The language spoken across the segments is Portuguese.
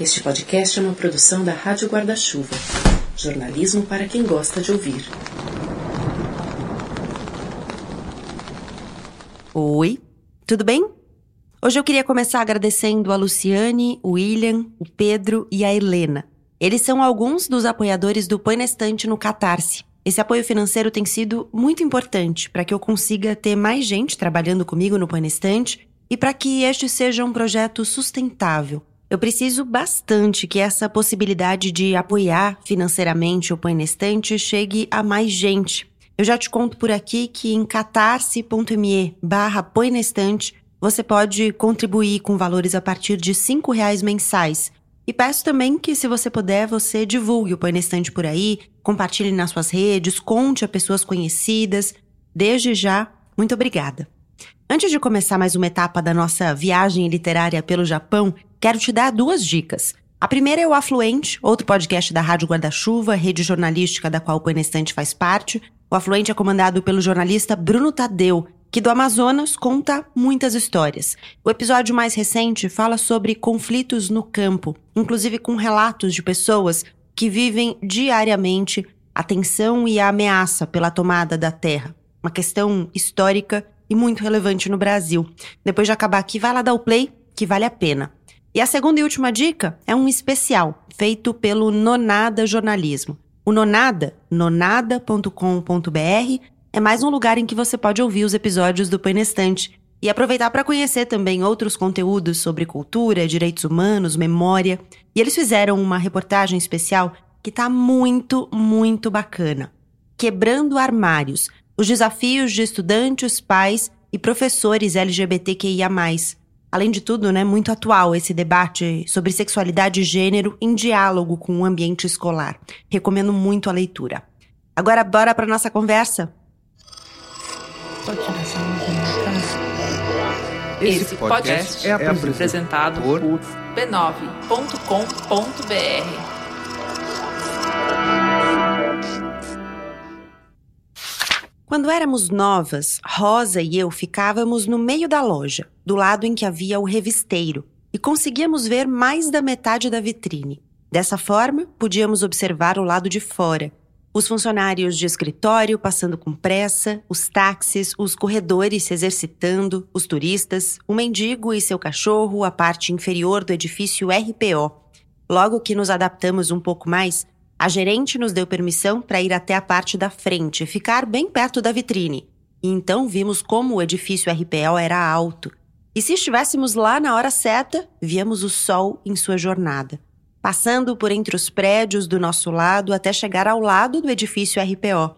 Este podcast é uma produção da Rádio Guarda-Chuva. Jornalismo para quem gosta de ouvir. Oi, tudo bem? Hoje eu queria começar agradecendo a Luciane, o William, o Pedro e a Helena. Eles são alguns dos apoiadores do Põe na Estante no Catarse. Esse apoio financeiro tem sido muito importante para que eu consiga ter mais gente trabalhando comigo no Põe na Estante e para que este seja um projeto sustentável eu preciso bastante que essa possibilidade de apoiar financeiramente o Põe chegue a mais gente. Eu já te conto por aqui que em catarse.me barra você pode contribuir com valores a partir de cinco reais mensais. E peço também que, se você puder, você divulgue o Põe na Estante por aí, compartilhe nas suas redes, conte a pessoas conhecidas. Desde já, muito obrigada. Antes de começar mais uma etapa da nossa viagem literária pelo Japão, quero te dar duas dicas. A primeira é o Afluente, outro podcast da Rádio Guarda-Chuva, rede jornalística da qual o Penestante faz parte. O Afluente é comandado pelo jornalista Bruno Tadeu, que do Amazonas conta muitas histórias. O episódio mais recente fala sobre conflitos no campo, inclusive com relatos de pessoas que vivem diariamente a tensão e a ameaça pela tomada da terra. Uma questão histórica e muito relevante no Brasil. Depois de acabar aqui, vai lá dar o play, que vale a pena. E a segunda e última dica é um especial feito pelo Nonada Jornalismo. O Nonada, nonada.com.br, é mais um lugar em que você pode ouvir os episódios do Penestante e aproveitar para conhecer também outros conteúdos sobre cultura, direitos humanos, memória. E eles fizeram uma reportagem especial que está muito, muito bacana. Quebrando armários, os desafios de estudantes, pais e professores LGBTQIA+. Além de tudo, né, muito atual esse debate sobre sexualidade e gênero em diálogo com o ambiente escolar. Recomendo muito a leitura. Agora, bora para nossa conversa? Esse podcast é apresentado por b9.com.br. Quando éramos novas, Rosa e eu ficávamos no meio da loja, do lado em que havia o revisteiro, e conseguíamos ver mais da metade da vitrine. Dessa forma, podíamos observar o lado de fora. Os funcionários de escritório passando com pressa, os táxis, os corredores se exercitando, os turistas, o mendigo e seu cachorro, a parte inferior do edifício RPO. Logo que nos adaptamos um pouco mais, a gerente nos deu permissão para ir até a parte da frente, ficar bem perto da vitrine. E então vimos como o edifício RPL era alto. E se estivéssemos lá na hora certa, víamos o sol em sua jornada, passando por entre os prédios do nosso lado até chegar ao lado do edifício RPO.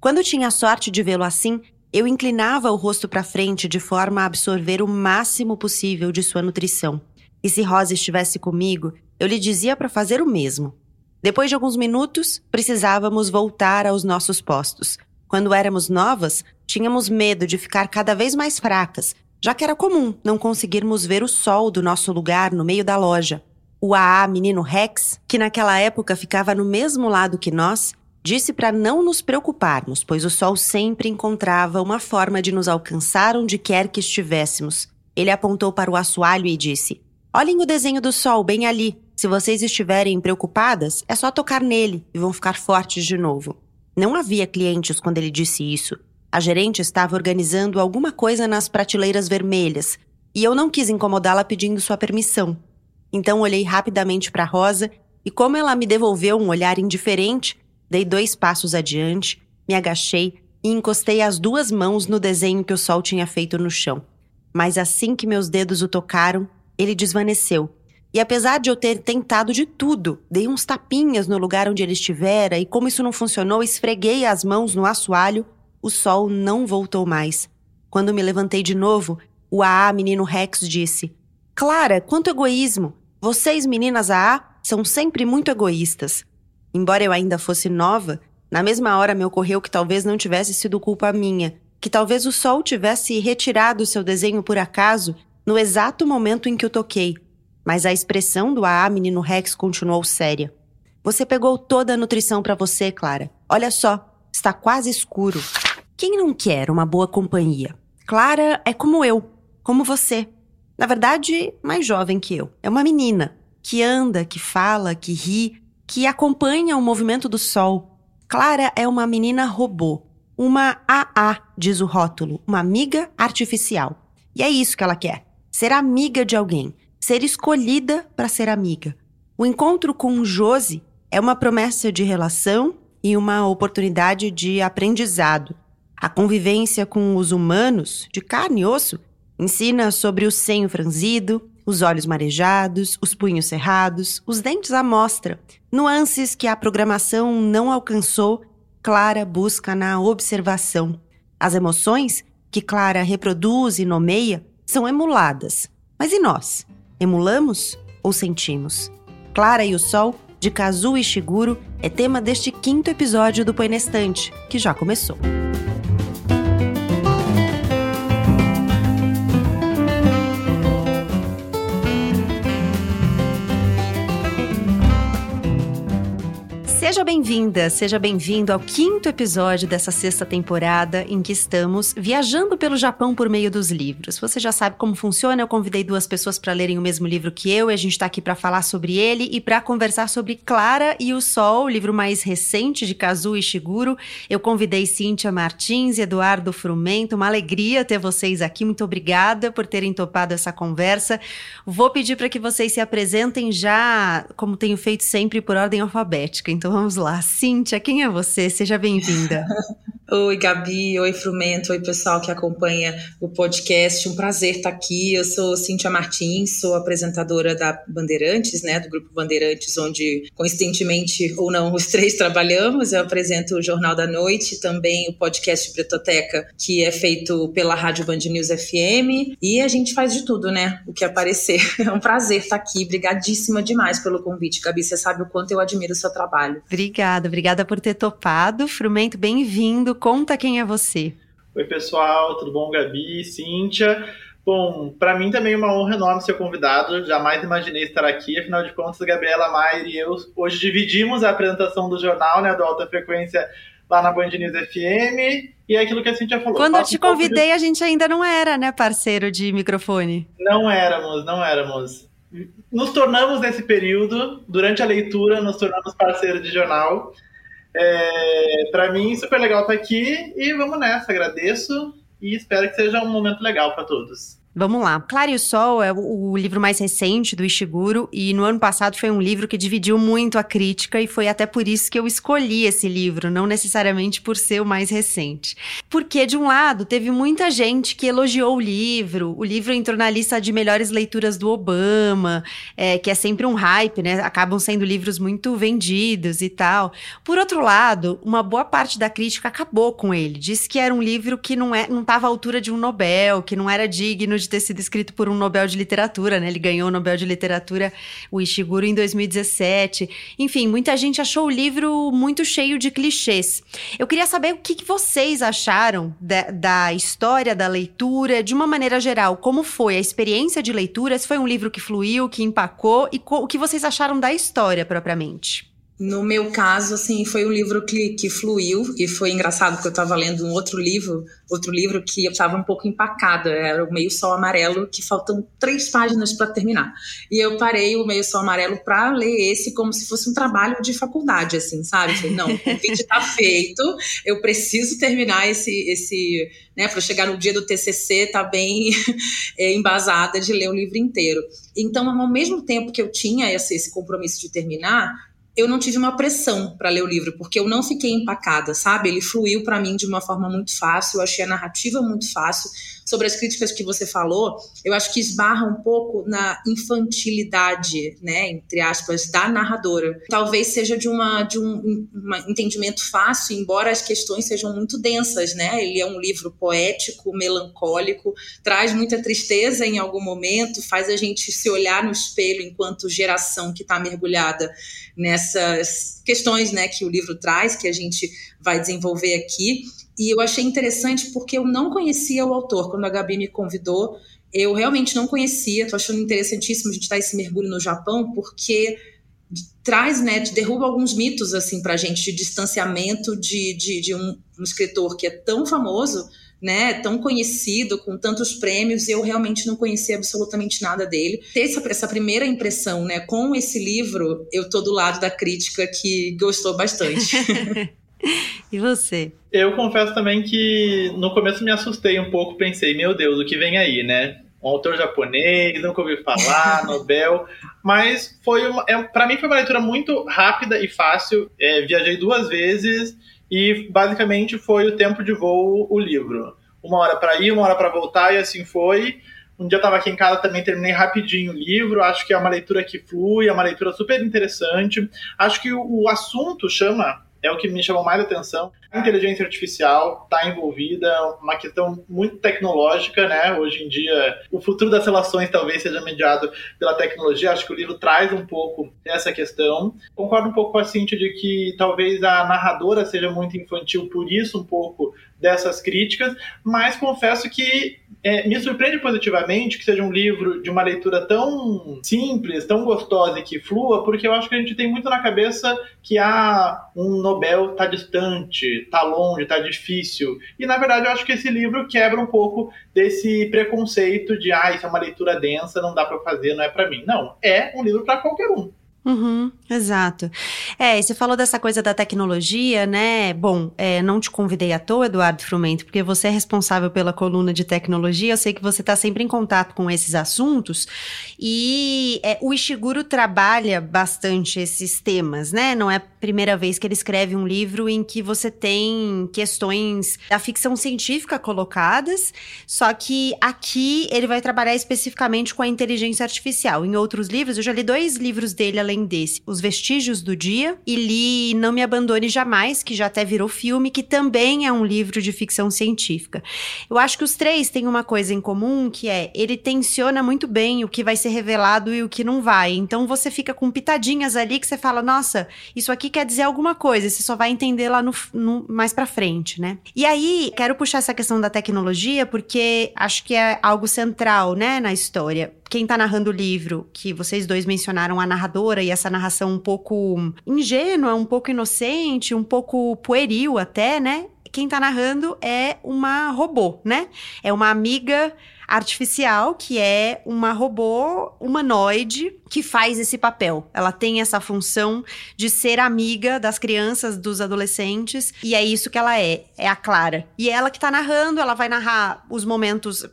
Quando tinha a sorte de vê-lo assim, eu inclinava o rosto para frente de forma a absorver o máximo possível de sua nutrição. E se Rosa estivesse comigo, eu lhe dizia para fazer o mesmo. Depois de alguns minutos, precisávamos voltar aos nossos postos. Quando éramos novas, tínhamos medo de ficar cada vez mais fracas, já que era comum não conseguirmos ver o sol do nosso lugar no meio da loja. O AA menino Rex, que naquela época ficava no mesmo lado que nós, disse para não nos preocuparmos, pois o sol sempre encontrava uma forma de nos alcançar onde quer que estivéssemos. Ele apontou para o assoalho e disse: Olhem o desenho do sol bem ali. Se vocês estiverem preocupadas, é só tocar nele e vão ficar fortes de novo. Não havia clientes quando ele disse isso. A gerente estava organizando alguma coisa nas prateleiras vermelhas e eu não quis incomodá-la pedindo sua permissão. Então olhei rapidamente para Rosa e, como ela me devolveu um olhar indiferente, dei dois passos adiante, me agachei e encostei as duas mãos no desenho que o sol tinha feito no chão. Mas assim que meus dedos o tocaram, ele desvaneceu e apesar de eu ter tentado de tudo, dei uns tapinhas no lugar onde ele estivera e, como isso não funcionou, esfreguei as mãos no assoalho, o sol não voltou mais. Quando me levantei de novo, o AA menino Rex disse: Clara, quanto egoísmo! Vocês, meninas AA, são sempre muito egoístas. Embora eu ainda fosse nova, na mesma hora me ocorreu que talvez não tivesse sido culpa minha, que talvez o sol tivesse retirado seu desenho por acaso no exato momento em que o toquei mas a expressão do AA menino Rex continuou séria. Você pegou toda a nutrição para você, Clara. Olha só, está quase escuro. Quem não quer uma boa companhia? Clara é como eu, como você. Na verdade, mais jovem que eu. É uma menina. que anda, que fala, que ri, que acompanha o movimento do sol. Clara é uma menina robô, uma AA, diz o rótulo, uma amiga artificial. E é isso que ela quer: ser amiga de alguém, ser escolhida para ser amiga. O encontro com Josi é uma promessa de relação e uma oportunidade de aprendizado. A convivência com os humanos, de carne e osso, ensina sobre o senho franzido, os olhos marejados, os punhos cerrados, os dentes à mostra, nuances que a programação não alcançou, Clara busca na observação. As emoções que Clara reproduz e nomeia são emuladas. Mas e nós? Emulamos ou sentimos? Clara e o Sol, de Kazuo Ishiguro, é tema deste quinto episódio do Põe Estante, que já começou. Seja bem-vinda, seja bem-vindo ao quinto episódio dessa sexta temporada em que estamos viajando pelo Japão por meio dos livros. Você já sabe como funciona, eu convidei duas pessoas para lerem o mesmo livro que eu e a gente está aqui para falar sobre ele e para conversar sobre Clara e o Sol, o livro mais recente de Kazuo Ishiguro. Eu convidei Cíntia Martins e Eduardo Frumento, uma alegria ter vocês aqui, muito obrigada por terem topado essa conversa. Vou pedir para que vocês se apresentem já, como tenho feito sempre, por ordem alfabética, então lá. Cíntia, quem é você? Seja bem-vinda. Oi, Gabi. Oi, Frumento. Oi, pessoal que acompanha o podcast. Um prazer estar aqui. Eu sou Cíntia Martins, sou apresentadora da Bandeirantes, né, do Grupo Bandeirantes, onde, coincidentemente ou não, os três trabalhamos. Eu apresento o Jornal da Noite, também o podcast Bretoteca, que é feito pela Rádio Band News FM. E a gente faz de tudo, né? O que aparecer. É um prazer estar aqui. Obrigadíssima demais pelo convite, Gabi. Você sabe o quanto eu admiro o seu trabalho. Obrigada, obrigada por ter topado. Frumento, bem-vindo. Conta quem é você. Oi, pessoal, tudo bom? Gabi, Cíntia. Bom, para mim também é uma honra enorme ser convidado. Jamais imaginei estar aqui. Afinal de contas, Gabriela Maier e eu hoje dividimos a apresentação do jornal, né, do Alta Frequência, lá na Band News FM. E é aquilo que a Cintia falou. Quando eu te convidei, a gente ainda não era, né, parceiro de microfone. Não éramos, não éramos nos tornamos nesse período, durante a leitura, nos tornamos parceiros de jornal. É, para mim, super legal estar aqui e vamos nessa. Agradeço e espero que seja um momento legal para todos. Vamos lá. Claro e o Sol é o, livro mais recente do Ishiguro e no ano passado foi um livro que dividiu muito a crítica e foi até por isso que eu escolhi esse livro, não necessariamente por ser o mais recente. Porque, de um lado, teve muita gente que elogiou o livro, o livro entrou na lista de melhores leituras do Obama, é, que é sempre um hype, né? Acabam sendo livros muito vendidos e tal. Por outro lado, uma boa parte da crítica acabou com ele, disse que era um livro que não estava é, à altura de um Nobel, que não era digno de ter sido escrito por um Nobel de Literatura, né? Ele ganhou o Nobel de Literatura, o Ishiguro, em 2017. Enfim, muita gente achou o livro muito cheio de clichês. Eu queria saber o que, que vocês acharam da, da história da leitura, de uma maneira geral. Como foi a experiência de leitura? Se foi um livro que fluiu, que empacou, e o que vocês acharam da história propriamente? No meu caso, assim, foi um livro que, que fluiu e foi engraçado porque eu estava lendo um outro livro, outro livro que eu estava um pouco empacada, era o Meio Sol Amarelo, que faltam três páginas para terminar. E eu parei o Meio Sol Amarelo para ler esse como se fosse um trabalho de faculdade, assim, sabe? Falei, não, o convite está feito, eu preciso terminar esse, esse né, para chegar no dia do TCC, tá bem é, embasada de ler o livro inteiro. Então, ao mesmo tempo que eu tinha esse, esse compromisso de terminar, eu não tive uma pressão para ler o livro, porque eu não fiquei empacada, sabe? Ele fluiu para mim de uma forma muito fácil, eu achei a narrativa muito fácil sobre as críticas que você falou, eu acho que esbarra um pouco na infantilidade, né, entre aspas, da narradora. Talvez seja de, uma, de um, entendimento fácil, embora as questões sejam muito densas, né? Ele é um livro poético, melancólico, traz muita tristeza em algum momento, faz a gente se olhar no espelho enquanto geração que está mergulhada nessas questões, né, que o livro traz, que a gente vai desenvolver aqui. E eu achei interessante porque eu não conhecia o autor. Quando a Gabi me convidou, eu realmente não conhecia. Estou achando interessantíssimo a gente dar esse mergulho no Japão, porque traz, né, derruba alguns mitos assim para a gente de distanciamento de, de, de um, um, escritor que é tão famoso né, tão conhecido, com tantos prêmios, eu realmente não conhecia absolutamente nada dele. Ter essa, essa primeira impressão, né, com esse livro, eu tô do lado da crítica que gostou bastante. e você? Eu confesso também que no começo me assustei um pouco, pensei, meu Deus, o que vem aí, né? Um autor japonês, nunca ouvi falar, Nobel, mas foi uma, é, para mim foi uma leitura muito rápida e fácil. É, viajei duas vezes e basicamente foi o tempo de voo o livro. Uma hora para ir, uma hora para voltar, e assim foi. Um dia eu estava aqui em casa, também terminei rapidinho o livro. Acho que é uma leitura que flui, é uma leitura super interessante. Acho que o, o assunto chama é o que me chamou mais atenção. A inteligência artificial está envolvida, uma questão muito tecnológica, né? Hoje em dia, o futuro das relações talvez seja mediado pela tecnologia. Acho que o livro traz um pouco essa questão. Concordo um pouco com a Cintia de que talvez a narradora seja muito infantil, por isso um pouco dessas críticas, mas confesso que é, me surpreende positivamente que seja um livro de uma leitura tão simples, tão gostosa e que flua, porque eu acho que a gente tem muito na cabeça que ah, um Nobel está distante, está longe, está difícil. E na verdade eu acho que esse livro quebra um pouco desse preconceito de ah, isso é uma leitura densa, não dá para fazer, não é para mim. Não, é um livro para qualquer um. Uhum, exato. É, e você falou dessa coisa da tecnologia, né? Bom, é, não te convidei à toa, Eduardo Frumento, porque você é responsável pela coluna de tecnologia. Eu sei que você está sempre em contato com esses assuntos. E é, o Ishiguro trabalha bastante esses temas, né? Não é a primeira vez que ele escreve um livro em que você tem questões da ficção científica colocadas, só que aqui ele vai trabalhar especificamente com a inteligência artificial. Em outros livros, eu já li dois livros dele além desse, Os Vestígios do Dia, e li Não Me Abandone Jamais, que já até virou filme, que também é um livro de ficção científica. Eu acho que os três têm uma coisa em comum, que é ele tensiona muito bem o que vai ser revelado e o que não vai. Então você fica com pitadinhas ali que você fala, nossa, isso aqui quer dizer alguma coisa, você só vai entender lá no, no mais pra frente, né? E aí, quero puxar essa questão da tecnologia, porque acho que é algo central, né, na história quem tá narrando o livro, que vocês dois mencionaram a narradora e essa narração um pouco ingênua, um pouco inocente, um pouco pueril até, né? Quem tá narrando é uma robô, né? É uma amiga artificial, que é uma robô humanoide que faz esse papel. Ela tem essa função de ser amiga das crianças, dos adolescentes, e é isso que ela é, é a Clara. E ela que tá narrando, ela vai narrar os momentos,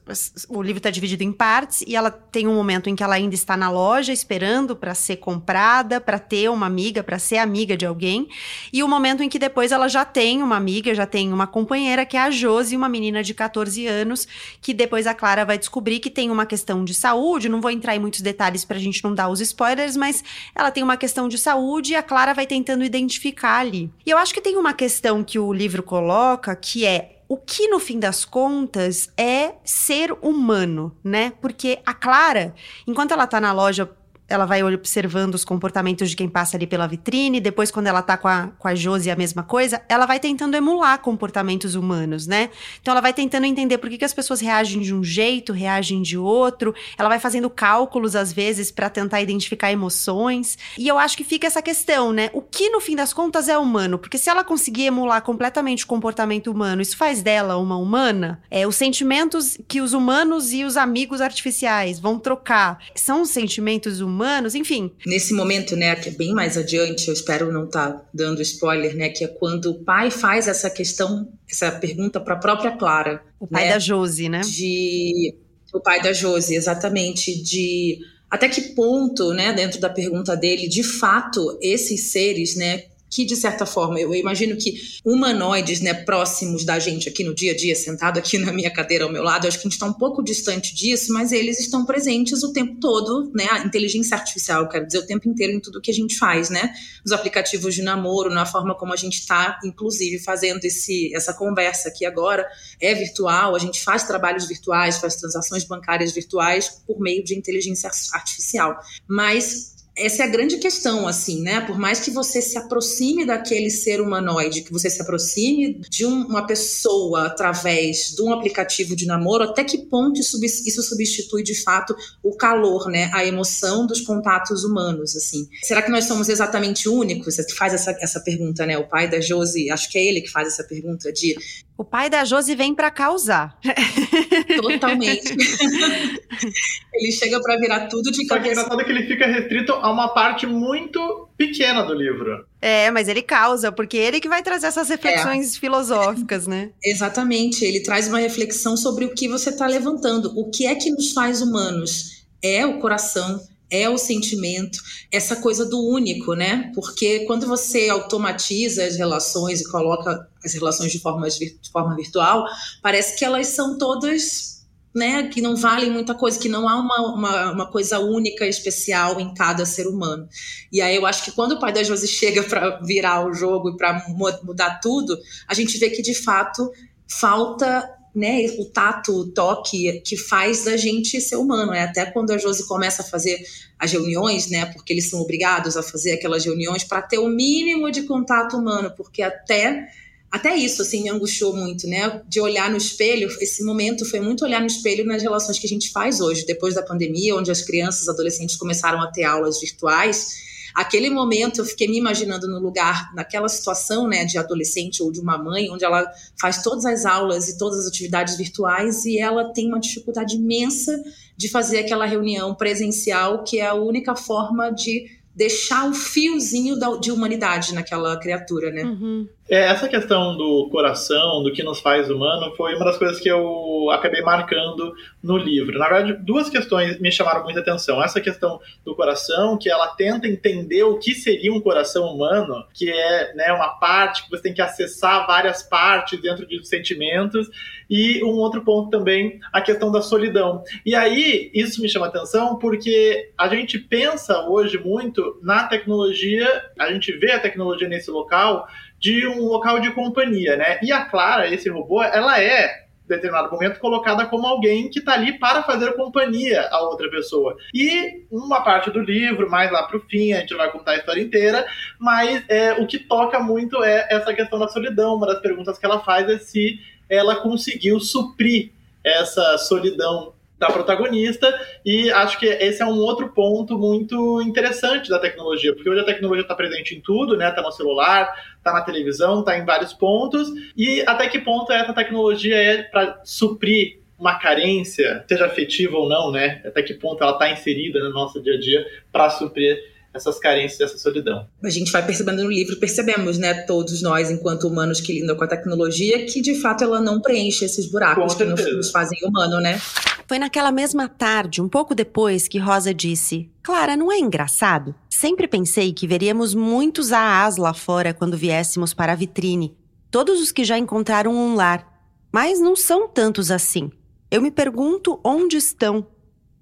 o livro tá dividido em partes, e ela tem um momento em que ela ainda está na loja esperando para ser comprada, para ter uma amiga, para ser amiga de alguém, e o momento em que depois ela já tem uma amiga, já tem uma companheira que é a Josi, uma menina de 14 anos, que depois a Clara vai descobrir que tem uma questão de saúde, não vou entrar em muitos detalhes pra gente não dar os spoilers, mas ela tem uma questão de saúde e a Clara vai tentando identificar ali. E eu acho que tem uma questão que o livro coloca que é o que no fim das contas é ser humano, né? Porque a Clara, enquanto ela tá na loja ela vai observando os comportamentos de quem passa ali pela vitrine, depois quando ela tá com a, com a Josi a mesma coisa, ela vai tentando emular comportamentos humanos, né? Então ela vai tentando entender por que, que as pessoas reagem de um jeito, reagem de outro, ela vai fazendo cálculos às vezes para tentar identificar emoções, e eu acho que fica essa questão, né? O que no fim das contas é humano? Porque se ela conseguir emular completamente o comportamento humano, isso faz dela uma humana? É, os sentimentos que os humanos e os amigos artificiais vão trocar são os sentimentos humanos humanos, enfim. Nesse momento, né, que é bem mais adiante, eu espero não estar tá dando spoiler, né, que é quando o pai faz essa questão, essa pergunta para a própria Clara. O pai né, da Josi, né? De o pai da Josi, exatamente, de até que ponto, né, dentro da pergunta dele, de fato, esses seres, né, que, de certa forma, eu imagino que humanoides, né, próximos da gente aqui no dia a dia, sentado aqui na minha cadeira ao meu lado, acho que a gente está um pouco distante disso, mas eles estão presentes o tempo todo, né, a inteligência artificial, quero dizer, o tempo inteiro em tudo que a gente faz, né, nos aplicativos de namoro, na forma como a gente está, inclusive, fazendo esse, essa conversa aqui agora, é virtual, a gente faz trabalhos virtuais, faz transações bancárias virtuais por meio de inteligência artificial, mas essa é a grande questão, assim, né? Por mais que você se aproxime daquele ser humanoide, que você se aproxime de um, uma pessoa através de um aplicativo de namoro, até que ponto isso, isso substitui de fato o calor, né? A emoção dos contatos humanos, assim. Será que nós somos exatamente únicos? Você faz essa, essa pergunta, né? O pai da Josi, acho que é ele que faz essa pergunta de o pai da Josi vem para causar. Totalmente. ele chega para virar tudo de Só cabeça. que engraçado é que ele fica restrito a uma parte muito pequena do livro. É, mas ele causa, porque ele que vai trazer essas reflexões é. filosóficas, né? Exatamente. Ele traz uma reflexão sobre o que você está levantando. O que é que nos faz humanos? É o coração, é o sentimento, essa coisa do único, né? Porque quando você automatiza as relações e coloca as relações de forma, de forma virtual, parece que elas são todas. Né, que não valem muita coisa, que não há uma, uma, uma coisa única, especial em cada ser humano. E aí eu acho que quando o pai da Josi chega para virar o jogo e para mudar tudo, a gente vê que de fato falta né, o tato, o toque que faz da gente ser humano. É até quando a Josi começa a fazer as reuniões, né, porque eles são obrigados a fazer aquelas reuniões para ter o mínimo de contato humano, porque até até isso assim me angustiou muito, né, de olhar no espelho. Esse momento foi muito olhar no espelho nas relações que a gente faz hoje, depois da pandemia, onde as crianças, adolescentes começaram a ter aulas virtuais Aquele momento eu fiquei me imaginando no lugar, naquela situação, né, de adolescente ou de uma mãe, onde ela faz todas as aulas e todas as atividades virtuais e ela tem uma dificuldade imensa de fazer aquela reunião presencial, que é a única forma de deixar o fiozinho de humanidade naquela criatura, né? Uhum. É, essa questão do coração, do que nos faz humano, foi uma das coisas que eu acabei marcando no livro. Na verdade, duas questões me chamaram muita atenção. Essa questão do coração, que ela tenta entender o que seria um coração humano, que é né, uma parte que você tem que acessar várias partes dentro de sentimentos, e um outro ponto também, a questão da solidão. E aí, isso me chama atenção porque a gente pensa hoje muito na tecnologia, a gente vê a tecnologia nesse local de um local de companhia, né? E a Clara, esse robô, ela é em determinado momento colocada como alguém que está ali para fazer companhia a outra pessoa. E uma parte do livro, mais lá para o fim, a gente vai contar a história inteira, mas é, o que toca muito é essa questão da solidão. Uma das perguntas que ela faz é se ela conseguiu suprir essa solidão da protagonista, e acho que esse é um outro ponto muito interessante da tecnologia, porque hoje a tecnologia está presente em tudo, né? Tá no celular, tá na televisão, tá em vários pontos, e até que ponto essa tecnologia é para suprir uma carência, seja afetiva ou não, né? Até que ponto ela está inserida no nosso dia a dia para suprir essas carências, essa solidão. A gente vai percebendo no livro, percebemos, né, todos nós, enquanto humanos que lidam com a tecnologia, que de fato ela não preenche esses buracos que nos, nos fazem humano, né? Foi naquela mesma tarde, um pouco depois, que Rosa disse: Clara, não é engraçado? Sempre pensei que veríamos muitos AAs lá fora quando viéssemos para a vitrine. Todos os que já encontraram um lar. Mas não são tantos assim. Eu me pergunto onde estão.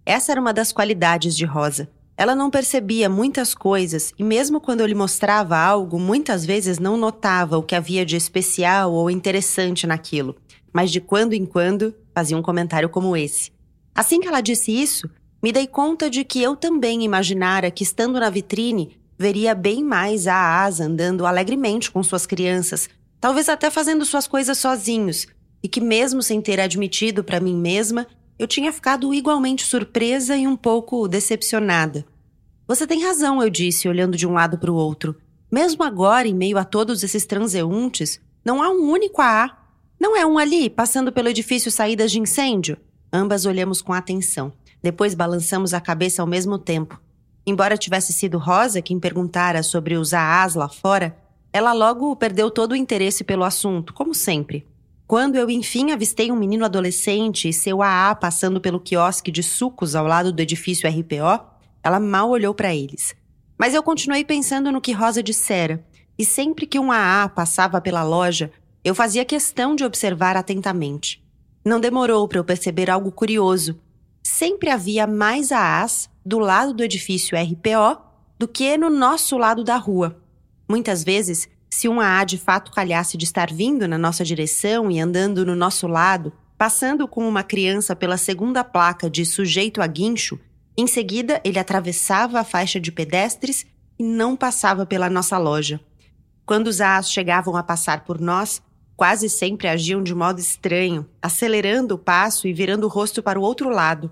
Essa era uma das qualidades de Rosa. Ela não percebia muitas coisas e, mesmo quando eu lhe mostrava algo, muitas vezes não notava o que havia de especial ou interessante naquilo. Mas de quando em quando fazia um comentário como esse. Assim que ela disse isso, me dei conta de que eu também imaginara que, estando na vitrine, veria bem mais a Asa andando alegremente com suas crianças, talvez até fazendo suas coisas sozinhos, e que, mesmo sem ter admitido para mim mesma, eu tinha ficado igualmente surpresa e um pouco decepcionada. Você tem razão, eu disse, olhando de um lado para o outro. Mesmo agora, em meio a todos esses transeuntes, não há um único AA. Não é um ali, passando pelo edifício saídas de incêndio? Ambas olhamos com atenção. Depois balançamos a cabeça ao mesmo tempo. Embora tivesse sido Rosa quem perguntara sobre os AAs lá fora, ela logo perdeu todo o interesse pelo assunto, como sempre. Quando eu enfim avistei um menino adolescente e seu AA passando pelo quiosque de sucos ao lado do edifício RPO, ela mal olhou para eles. Mas eu continuei pensando no que Rosa dissera, e sempre que um AA passava pela loja, eu fazia questão de observar atentamente. Não demorou para eu perceber algo curioso. Sempre havia mais AAs do lado do edifício RPO do que no nosso lado da rua. Muitas vezes se um AA de fato calhasse de estar vindo na nossa direção e andando no nosso lado, passando com uma criança pela segunda placa de sujeito a guincho, Em seguida, ele atravessava a faixa de pedestres e não passava pela nossa loja. Quando os Aas chegavam a passar por nós, quase sempre agiam de modo estranho, acelerando o passo e virando o rosto para o outro lado.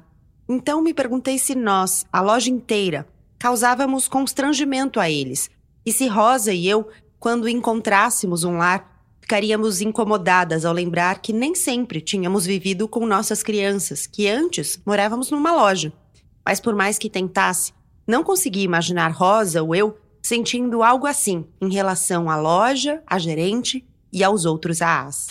Então me perguntei se nós, a loja inteira, causávamos constrangimento a eles, e se Rosa e eu, quando encontrássemos um lar, ficaríamos incomodadas ao lembrar que nem sempre tínhamos vivido com nossas crianças, que antes morávamos numa loja. Mas por mais que tentasse, não conseguia imaginar Rosa ou eu sentindo algo assim em relação à loja, à gerente e aos outros AAs.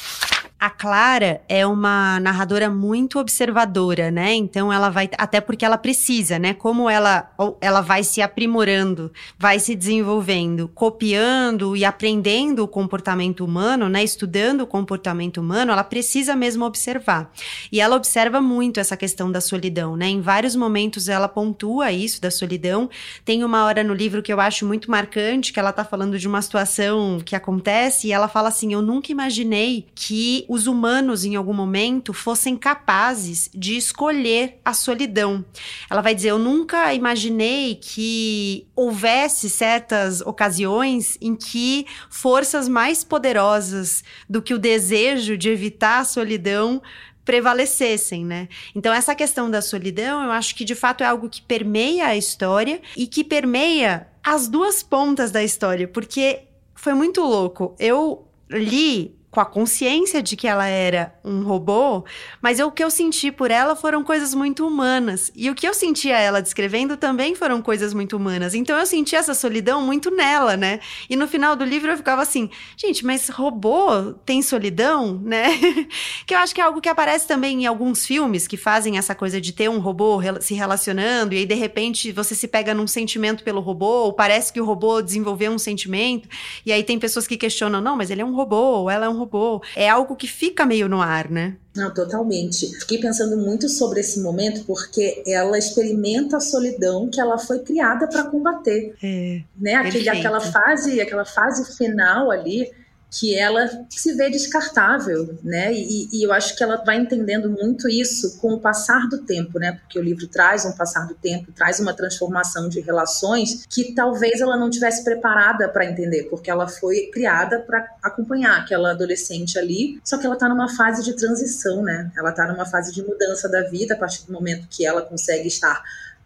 A Clara é uma narradora muito observadora, né? Então ela vai até porque ela precisa, né? Como ela ela vai se aprimorando, vai se desenvolvendo, copiando e aprendendo o comportamento humano, né? Estudando o comportamento humano, ela precisa mesmo observar. E ela observa muito essa questão da solidão, né? Em vários momentos ela pontua isso da solidão. Tem uma hora no livro que eu acho muito marcante, que ela tá falando de uma situação que acontece e ela fala assim: "Eu nunca imaginei que os humanos, em algum momento, fossem capazes de escolher a solidão. Ela vai dizer: Eu nunca imaginei que houvesse certas ocasiões em que forças mais poderosas do que o desejo de evitar a solidão prevalecessem, né? Então essa questão da solidão, eu acho que de fato é algo que permeia a história e que permeia as duas pontas da história, porque foi muito louco. Eu li com a consciência de que ela era um robô, mas eu, o que eu senti por ela foram coisas muito humanas. E o que eu sentia ela descrevendo também foram coisas muito humanas. Então eu senti essa solidão muito nela, né? E no final do livro eu ficava assim, gente, mas robô tem solidão, né? que eu acho que é algo que aparece também em alguns filmes que fazem essa coisa de ter um robô se relacionando e aí de repente você se pega num sentimento pelo robô, ou parece que o robô desenvolveu um sentimento, e aí tem pessoas que questionam, não, mas ele é um robô, ou ela é um robô robô. É algo que fica meio no ar, né? Não, totalmente. Fiquei pensando muito sobre esse momento porque ela experimenta a solidão que ela foi criada para combater. É, né? Aquele, aquela fase, aquela fase final ali que ela se vê descartável, né? E, e, eu acho que ela vai entendendo muito isso com o passar do tempo, né? Porque o livro traz um passar do tempo, traz uma transformação de relações que talvez ela não tivesse preparada para entender, porque ela foi criada para acompanhar aquela adolescente ali, só que ela está numa fase de transição, né? Ela está numa fase de mudança da vida a partir do momento que ela consegue estar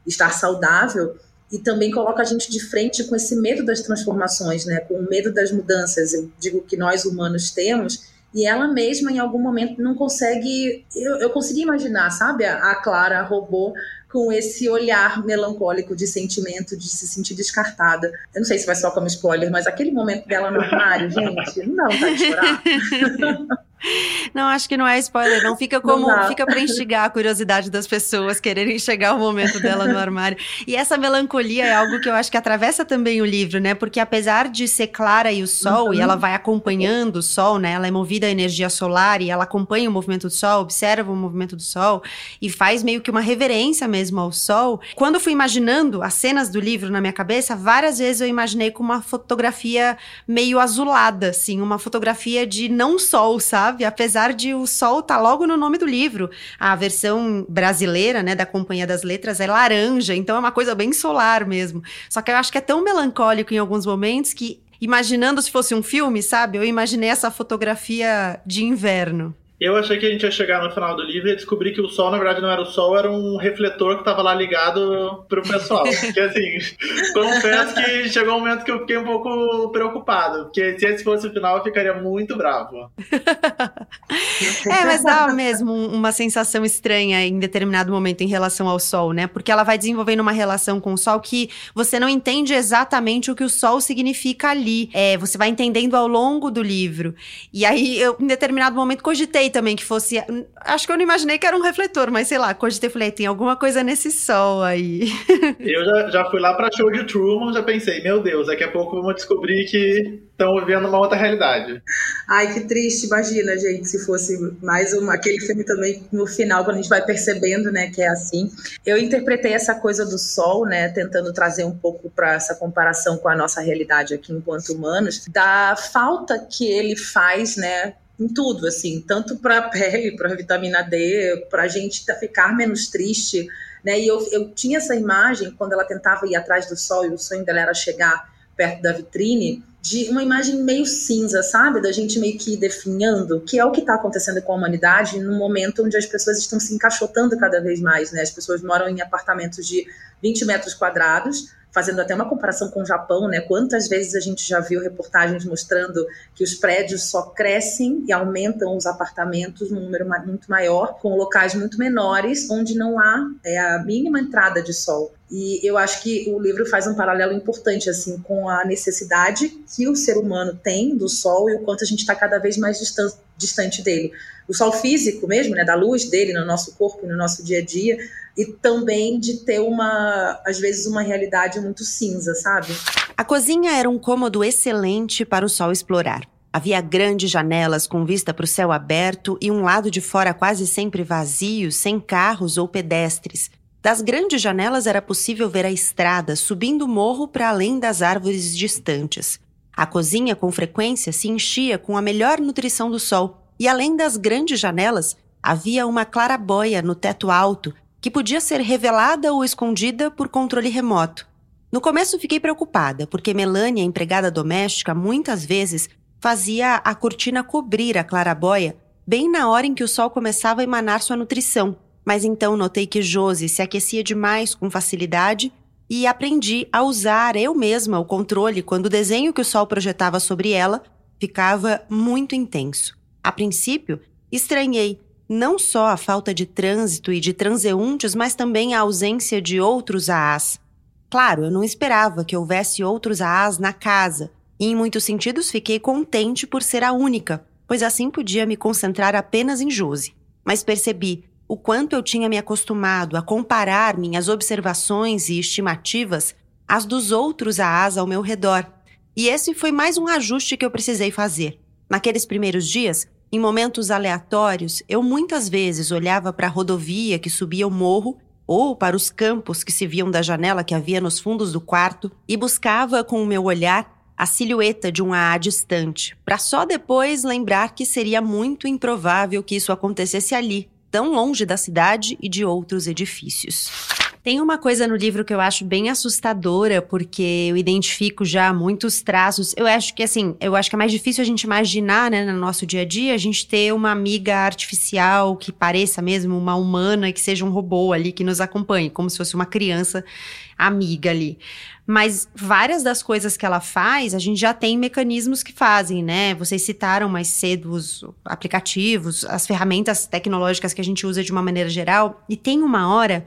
estar saudável e também coloca a gente de frente com esse medo das transformações, né? Com o medo das mudanças. Eu digo que nós humanos temos e ela mesma em algum momento não consegue. Eu, eu consegui imaginar, sabe, a, a Clara a robô com esse olhar melancólico de sentimento de se sentir descartada. Eu não sei se vai só como spoiler, mas aquele momento dela no armário, gente, não dá vontade de chorar. Não, acho que não é spoiler, não. Fica como. Não fica para instigar a curiosidade das pessoas quererem chegar ao momento dela no armário. E essa melancolia é algo que eu acho que atravessa também o livro, né? Porque apesar de ser clara e o sol, uhum. e ela vai acompanhando o sol, né? Ela é movida à energia solar e ela acompanha o movimento do sol, observa o movimento do sol e faz meio que uma reverência mesmo ao sol. Quando eu fui imaginando as cenas do livro na minha cabeça, várias vezes eu imaginei com uma fotografia meio azulada, assim, uma fotografia de não sol, sabe? Apesar de o sol tá logo no nome do livro. A versão brasileira, né, da Companhia das Letras é laranja, então é uma coisa bem solar mesmo. Só que eu acho que é tão melancólico em alguns momentos que imaginando se fosse um filme, sabe? Eu imaginei essa fotografia de inverno. Eu achei que a gente ia chegar no final do livro e descobrir que o sol, na verdade, não era o sol, era um refletor que estava lá ligado pro pessoal. Porque, assim, confesso que chegou um momento que eu fiquei um pouco preocupado. Porque se esse fosse o final, eu ficaria muito bravo. é, mas dá mesmo uma sensação estranha em determinado momento em relação ao sol, né? Porque ela vai desenvolvendo uma relação com o sol que você não entende exatamente o que o sol significa ali. É, você vai entendendo ao longo do livro. E aí, eu, em determinado momento, cogitei também que fosse. Acho que eu não imaginei que era um refletor, mas sei lá, cogitei, falei, tem alguma coisa nesse sol aí. Eu já, já fui lá pra show de Truman, já pensei, meu Deus, daqui a pouco vamos descobrir que estão vivendo uma outra realidade. Ai, que triste, imagina, gente, se fosse mais uma, aquele filme também no final, quando a gente vai percebendo, né, que é assim. Eu interpretei essa coisa do sol, né, tentando trazer um pouco para essa comparação com a nossa realidade aqui enquanto humanos, da falta que ele faz, né, em tudo, assim, tanto para a pele, para a vitamina D, para a gente ficar menos triste, Né? E eu, eu tinha essa imagem quando ela tentava ir atrás do sol e o sonho dela era chegar perto da vitrine, de uma imagem meio cinza, sabe? Da gente meio que definhando, que é o que está acontecendo com a humanidade num momento onde as pessoas estão se encaixotando cada vez mais, né? As pessoas moram em apartamentos de 20 metros quadrados, fazendo até uma comparação com o Japão, né? Quantas vezes a gente já viu reportagens mostrando que os prédios só crescem e aumentam os apartamentos num número muito maior, com locais muito menores, onde não há é, a mínima entrada de sol. E eu acho que o livro faz um paralelo importante assim com a necessidade que o ser humano tem do sol e o quanto a gente está cada vez mais distante, distante dele. O sol físico mesmo, né, da luz dele no nosso corpo, no nosso dia a dia, e também de ter uma, às vezes, uma realidade muito cinza, sabe? A cozinha era um cômodo excelente para o sol explorar. Havia grandes janelas com vista para o céu aberto e um lado de fora quase sempre vazio, sem carros ou pedestres. Das grandes janelas era possível ver a estrada subindo o morro para além das árvores distantes. A cozinha, com frequência, se enchia com a melhor nutrição do sol, e além das grandes janelas, havia uma clarabóia no teto alto que podia ser revelada ou escondida por controle remoto. No começo fiquei preocupada, porque Melania, empregada doméstica, muitas vezes fazia a cortina cobrir a clarabóia bem na hora em que o sol começava a emanar sua nutrição mas então notei que Josi se aquecia demais com facilidade e aprendi a usar eu mesma o controle quando o desenho que o sol projetava sobre ela ficava muito intenso. A princípio, estranhei não só a falta de trânsito e de transeuntes, mas também a ausência de outros AAs. Claro, eu não esperava que houvesse outros AAs na casa, e em muitos sentidos fiquei contente por ser a única, pois assim podia me concentrar apenas em Josi. Mas percebi o quanto eu tinha me acostumado a comparar minhas observações e estimativas às dos outros AAs ao meu redor. E esse foi mais um ajuste que eu precisei fazer. Naqueles primeiros dias, em momentos aleatórios, eu muitas vezes olhava para a rodovia que subia o morro ou para os campos que se viam da janela que havia nos fundos do quarto e buscava com o meu olhar a silhueta de um AA distante, para só depois lembrar que seria muito improvável que isso acontecesse ali, tão longe da cidade e de outros edifícios. Tem uma coisa no livro que eu acho bem assustadora, porque eu identifico já muitos traços. Eu acho que, assim, eu acho que é mais difícil a gente imaginar, né, no nosso dia a dia, a gente ter uma amiga artificial que pareça mesmo uma humana, que seja um robô ali que nos acompanhe, como se fosse uma criança amiga ali. Mas várias das coisas que ela faz, a gente já tem mecanismos que fazem, né? Vocês citaram mais cedo os aplicativos, as ferramentas tecnológicas que a gente usa de uma maneira geral, e tem uma hora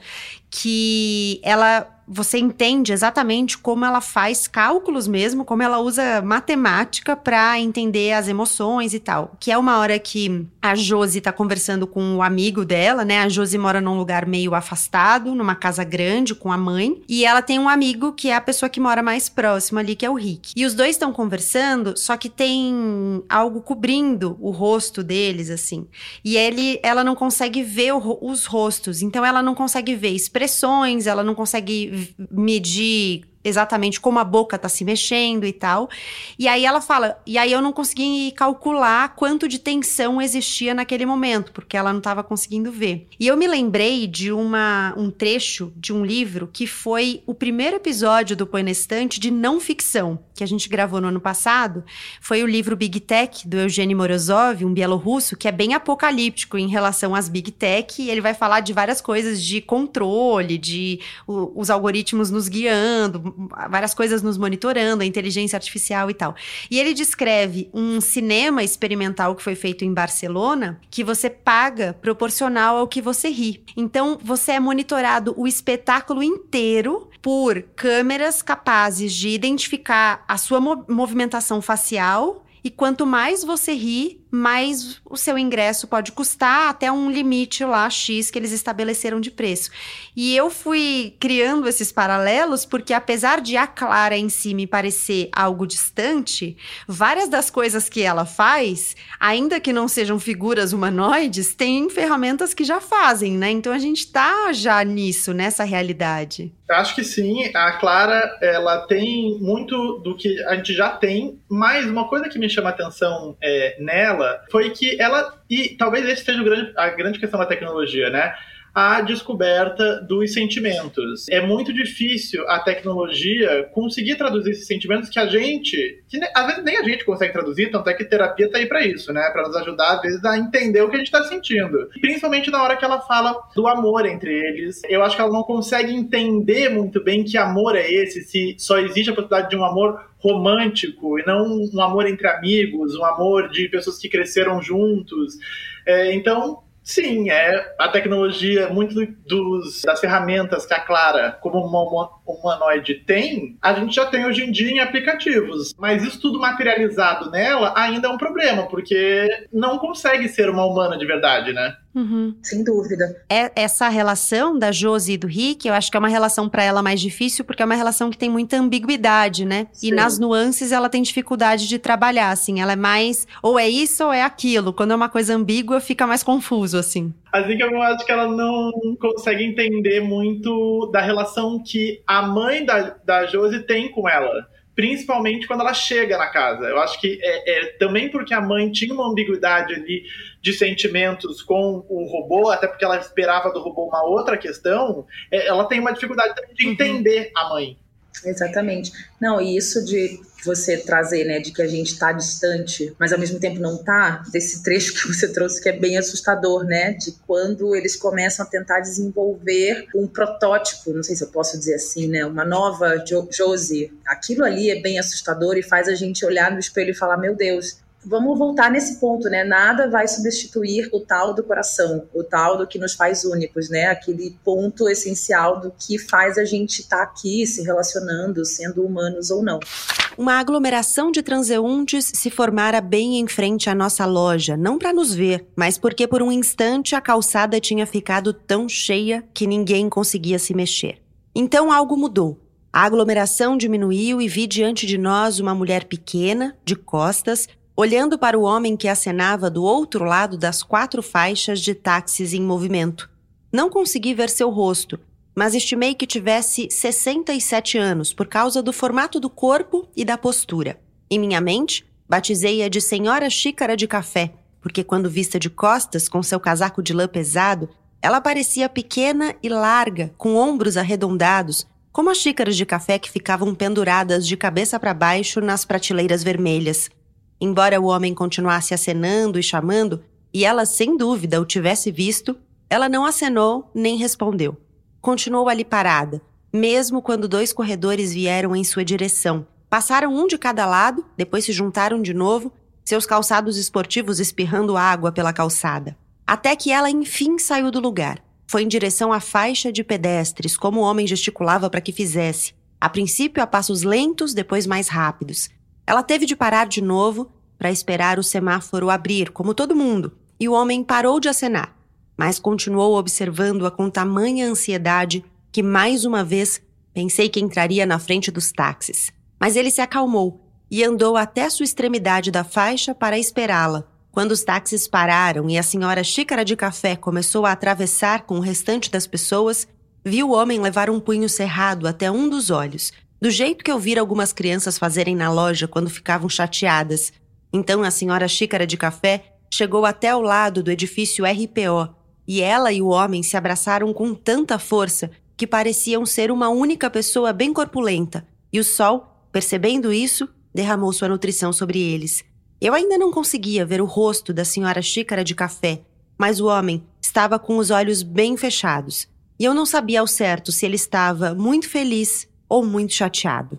que ela você entende exatamente como ela faz cálculos mesmo, como ela usa matemática para entender as emoções e tal. Que é uma hora que a Josi tá conversando com o amigo dela, né? A Josi mora num lugar meio afastado, numa casa grande com a mãe, e ela tem um amigo que é a pessoa que mora mais próxima ali, que é o Rick. E os dois estão conversando, só que tem algo cobrindo o rosto deles assim. E ele ela não consegue ver o, os rostos, então ela não consegue ver expressões, ela não consegue medir exatamente como a boca tá se mexendo e tal. E aí ela fala, e aí eu não consegui calcular quanto de tensão existia naquele momento, porque ela não estava conseguindo ver. E eu me lembrei de uma, um trecho de um livro que foi o primeiro episódio do Põe Estante de não ficção, que a gente gravou no ano passado. Foi o livro Big Tech, do Eugênio Morozov, um bielorrusso, que é bem apocalíptico em relação às Big Tech, e ele vai falar de várias coisas de controle, de os algoritmos nos guiando, várias coisas nos monitorando, a inteligência artificial e tal. E ele descreve um cinema experimental que foi feito em Barcelona, que você paga proporcional ao que você ri. Então, você é monitorado o espetáculo inteiro por câmeras capazes de identificar a sua movimentação facial e quanto mais você ri, mais o seu ingresso pode custar até um limite lá X que eles estabeleceram de preço. E eu fui criando esses paralelos porque apesar de a Clara em si me parecer algo distante, várias das coisas que ela faz, ainda que não sejam figuras humanoides, tem ferramentas que já fazem, né? Então a gente tá já nisso, nessa realidade. Acho que sim. A Clara, ela tem muito do que a gente já tem, mas uma coisa que me chama atenção é, nela foi que ela, e talvez esse seja grande, a grande questão da tecnologia, né? A descoberta dos sentimentos. É muito difícil a tecnologia conseguir traduzir esses sentimentos que a gente, que às vezes nem a gente consegue traduzir, tanto é que terapia tá aí para isso, né? Para nos ajudar às vezes a entender o que a gente está sentindo. Principalmente na hora que ela fala do amor entre eles. Eu acho que ela não consegue entender muito bem que amor é esse, se só existe a possibilidade de um amor romântico e não um amor entre amigos, um amor de pessoas que cresceram juntos. É, então, Sim, é. A tecnologia, muito dos, das ferramentas que a Clara, como uma humanoide, tem, a gente já tem hoje em dia em aplicativos. Mas isso tudo materializado nela ainda é um problema, porque não consegue ser uma humana de verdade, né? Uhum. Sem dúvida. É, essa relação da Josi e do Rick, eu acho que é uma relação para ela mais difícil, porque é uma relação que tem muita ambiguidade, né? Sim. E nas nuances ela tem dificuldade de trabalhar, assim. Ela é mais, ou é isso ou é aquilo. Quando é uma coisa ambígua, fica mais confuso, assim. Assim que eu acho que ela não consegue entender muito da relação que a mãe da, da Josi tem com ela principalmente quando ela chega na casa. Eu acho que é, é, também porque a mãe tinha uma ambiguidade ali de sentimentos com o robô, até porque ela esperava do robô uma outra questão, é, ela tem uma dificuldade de uhum. entender a mãe. Exatamente. Não, e isso de você trazer, né, de que a gente está distante, mas ao mesmo tempo não está, desse trecho que você trouxe que é bem assustador, né, de quando eles começam a tentar desenvolver um protótipo, não sei se eu posso dizer assim, né, uma nova jo Josie. Aquilo ali é bem assustador e faz a gente olhar no espelho e falar, meu Deus, vamos voltar nesse ponto, né? Nada vai substituir o tal do coração, o tal do que nos faz únicos, né? Aquele ponto essencial do que faz a gente estar tá aqui se relacionando, sendo humanos ou não. Uma aglomeração de transeuntes se formara bem em frente à nossa loja, não para nos ver, mas porque por um instante a calçada tinha ficado tão cheia que ninguém conseguia se mexer. Então algo mudou. A aglomeração diminuiu e vi diante de nós uma mulher pequena, de costas, olhando para o homem que acenava do outro lado das quatro faixas de táxis em movimento. Não consegui ver seu rosto, mas estimei que tivesse 67 anos por causa do formato do corpo e da postura. Em minha mente, batizei-a de Senhora Xícara de Café, porque quando vista de costas com seu casaco de lã pesado, ela parecia pequena e larga, com ombros arredondados, como as xícaras de café que ficavam penduradas de cabeça para baixo nas prateleiras vermelhas. Embora o homem continuasse acenando e chamando, e ela sem dúvida o tivesse visto, ela não acenou nem respondeu. Continuou ali parada, mesmo quando dois corredores vieram em sua direção. Passaram um de cada lado, depois se juntaram de novo, seus calçados esportivos espirrando água pela calçada. Até que ela enfim saiu do lugar. Foi em direção à faixa de pedestres, como o homem gesticulava para que fizesse. A princípio a passos lentos, depois mais rápidos. Ela teve de parar de novo para esperar o semáforo abrir, como todo mundo, e o homem parou de acenar, mas continuou observando-a com tamanha ansiedade que mais uma vez pensei que entraria na frente dos táxis. Mas ele se acalmou e andou até sua extremidade da faixa para esperá-la. Quando os táxis pararam e a senhora xícara de café começou a atravessar com o restante das pessoas, viu o homem levar um punho cerrado até um dos olhos do jeito que eu vira algumas crianças fazerem na loja quando ficavam chateadas. Então a senhora Xícara de Café chegou até o lado do edifício RPO e ela e o homem se abraçaram com tanta força que pareciam ser uma única pessoa bem corpulenta, e o sol, percebendo isso, derramou sua nutrição sobre eles. Eu ainda não conseguia ver o rosto da senhora Xícara de Café, mas o homem estava com os olhos bem fechados, e eu não sabia ao certo se ele estava muito feliz ou muito chateado.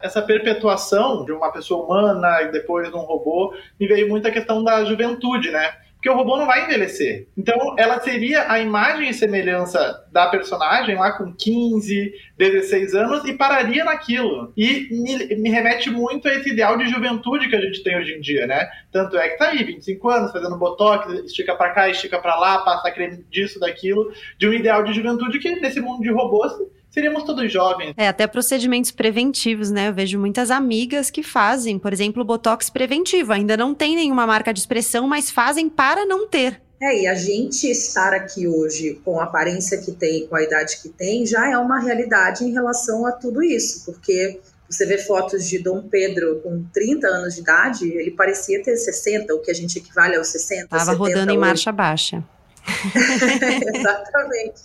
Essa perpetuação de uma pessoa humana e depois de um robô me veio muito a questão da juventude, né? Porque o robô não vai envelhecer. Então, ela seria a imagem e semelhança da personagem lá com 15, 16 anos e pararia naquilo. E me, me, remete muito a esse ideal de juventude que a gente tem hoje em dia, né? Tanto é que tá aí, 25 anos, fazendo botox, estica para cá, estica para lá, passa creme disso, daquilo, de um ideal de juventude que nesse mundo de robôs seríamos todos jovens. É, até procedimentos preventivos, né? Eu vejo muitas amigas que fazem, por exemplo, botox preventivo. Ainda não tem nenhuma marca de expressão, mas fazem para não ter. É, e a gente estar aqui hoje com a aparência que tem, com a idade que tem, já é uma realidade em relação a tudo isso, porque você vê fotos de Dom Pedro com 30 anos de idade, ele parecia ter 60, o que a gente equivale aos 60. Estava rodando em marcha baixa. Exatamente.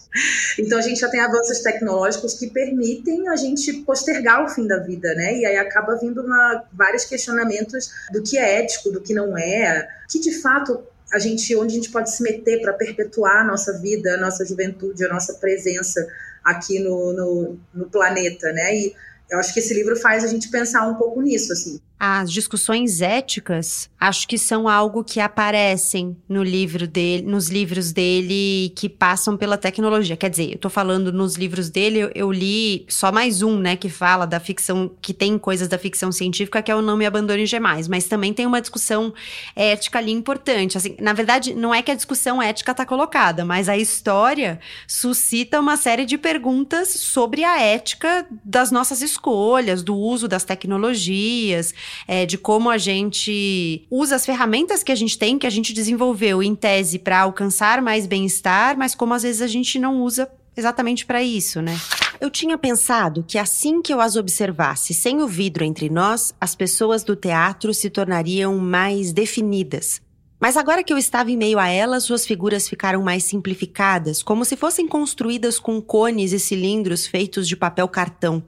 Então a gente já tem avanços tecnológicos que permitem a gente postergar o fim da vida, né? E aí acaba vindo uma, vários questionamentos do que é ético, do que não é, que de fato a gente, onde a gente pode se meter para perpetuar a nossa vida, a nossa juventude, a nossa presença aqui no, no, no planeta, né? E eu acho que esse livro faz a gente pensar um pouco nisso, assim. As discussões éticas, acho que são algo que aparecem no livro dele, nos livros dele que passam pela tecnologia. Quer dizer, eu tô falando nos livros dele, eu, eu, li só mais um, né, que fala da ficção, que tem coisas da ficção científica, que é o Não Me Abandone Jamais, mas também tem uma discussão ética ali importante. Assim, na verdade, não é que a discussão ética tá colocada, mas a história suscita uma série de perguntas sobre a ética das nossas escolhas, do uso das tecnologias é, de como a gente usa as ferramentas que a gente tem, que a gente desenvolveu em tese para alcançar mais bem-estar, mas como às vezes a gente não usa exatamente para isso, né? Eu tinha pensado que assim que eu as observasse sem o vidro entre nós, as pessoas do teatro se tornariam mais definidas. Mas agora que eu estava em meio a elas, suas figuras ficaram mais simplificadas, como se fossem construídas com cones e cilindros feitos de papel cartão.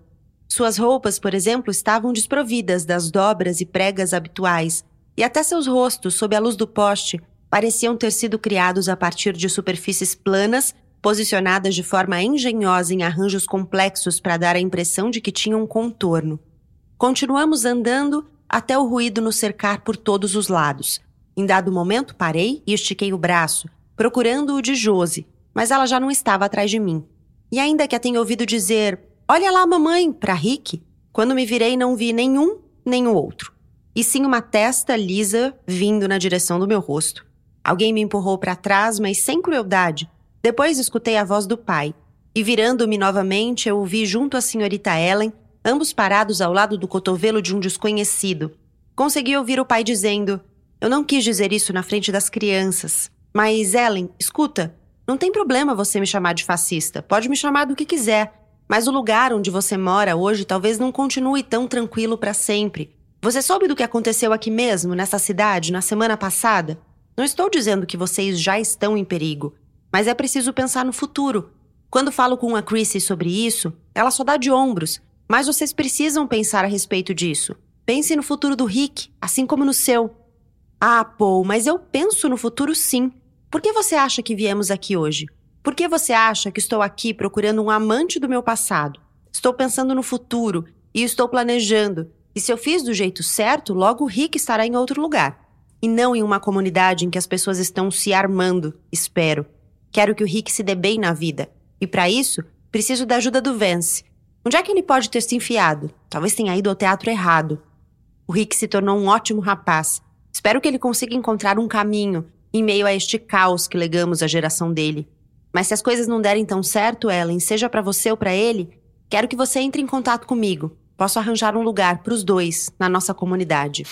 Suas roupas, por exemplo, estavam desprovidas das dobras e pregas habituais, e até seus rostos, sob a luz do poste, pareciam ter sido criados a partir de superfícies planas, posicionadas de forma engenhosa em arranjos complexos para dar a impressão de que tinham um contorno. Continuamos andando até o ruído nos cercar por todos os lados. Em dado momento, parei e estiquei o braço, procurando o de Jose, mas ela já não estava atrás de mim. E ainda que a tenha ouvido dizer Olha lá, mamãe, para Rick. Quando me virei, não vi nenhum nem o outro. E sim uma testa lisa vindo na direção do meu rosto. Alguém me empurrou para trás, mas sem crueldade. Depois escutei a voz do pai. E virando-me novamente, eu o vi junto à senhorita Ellen, ambos parados ao lado do cotovelo de um desconhecido. Consegui ouvir o pai dizendo: Eu não quis dizer isso na frente das crianças. Mas, Ellen, escuta, não tem problema você me chamar de fascista. Pode me chamar do que quiser. Mas o lugar onde você mora hoje talvez não continue tão tranquilo para sempre. Você soube do que aconteceu aqui mesmo, nessa cidade, na semana passada? Não estou dizendo que vocês já estão em perigo, mas é preciso pensar no futuro. Quando falo com a Chrissy sobre isso, ela só dá de ombros, mas vocês precisam pensar a respeito disso. Pense no futuro do Rick, assim como no seu. Ah, Paul, mas eu penso no futuro sim. Por que você acha que viemos aqui hoje? Por que você acha que estou aqui procurando um amante do meu passado? Estou pensando no futuro e estou planejando. E se eu fiz do jeito certo, logo o Rick estará em outro lugar. E não em uma comunidade em que as pessoas estão se armando, espero. Quero que o Rick se dê bem na vida. E para isso, preciso da ajuda do Vance. Onde é que ele pode ter se enfiado? Talvez tenha ido ao teatro errado. O Rick se tornou um ótimo rapaz. Espero que ele consiga encontrar um caminho em meio a este caos que legamos à geração dele. Mas se as coisas não derem tão certo, Ellen, seja para você ou para ele, quero que você entre em contato comigo. Posso arranjar um lugar para os dois na nossa comunidade.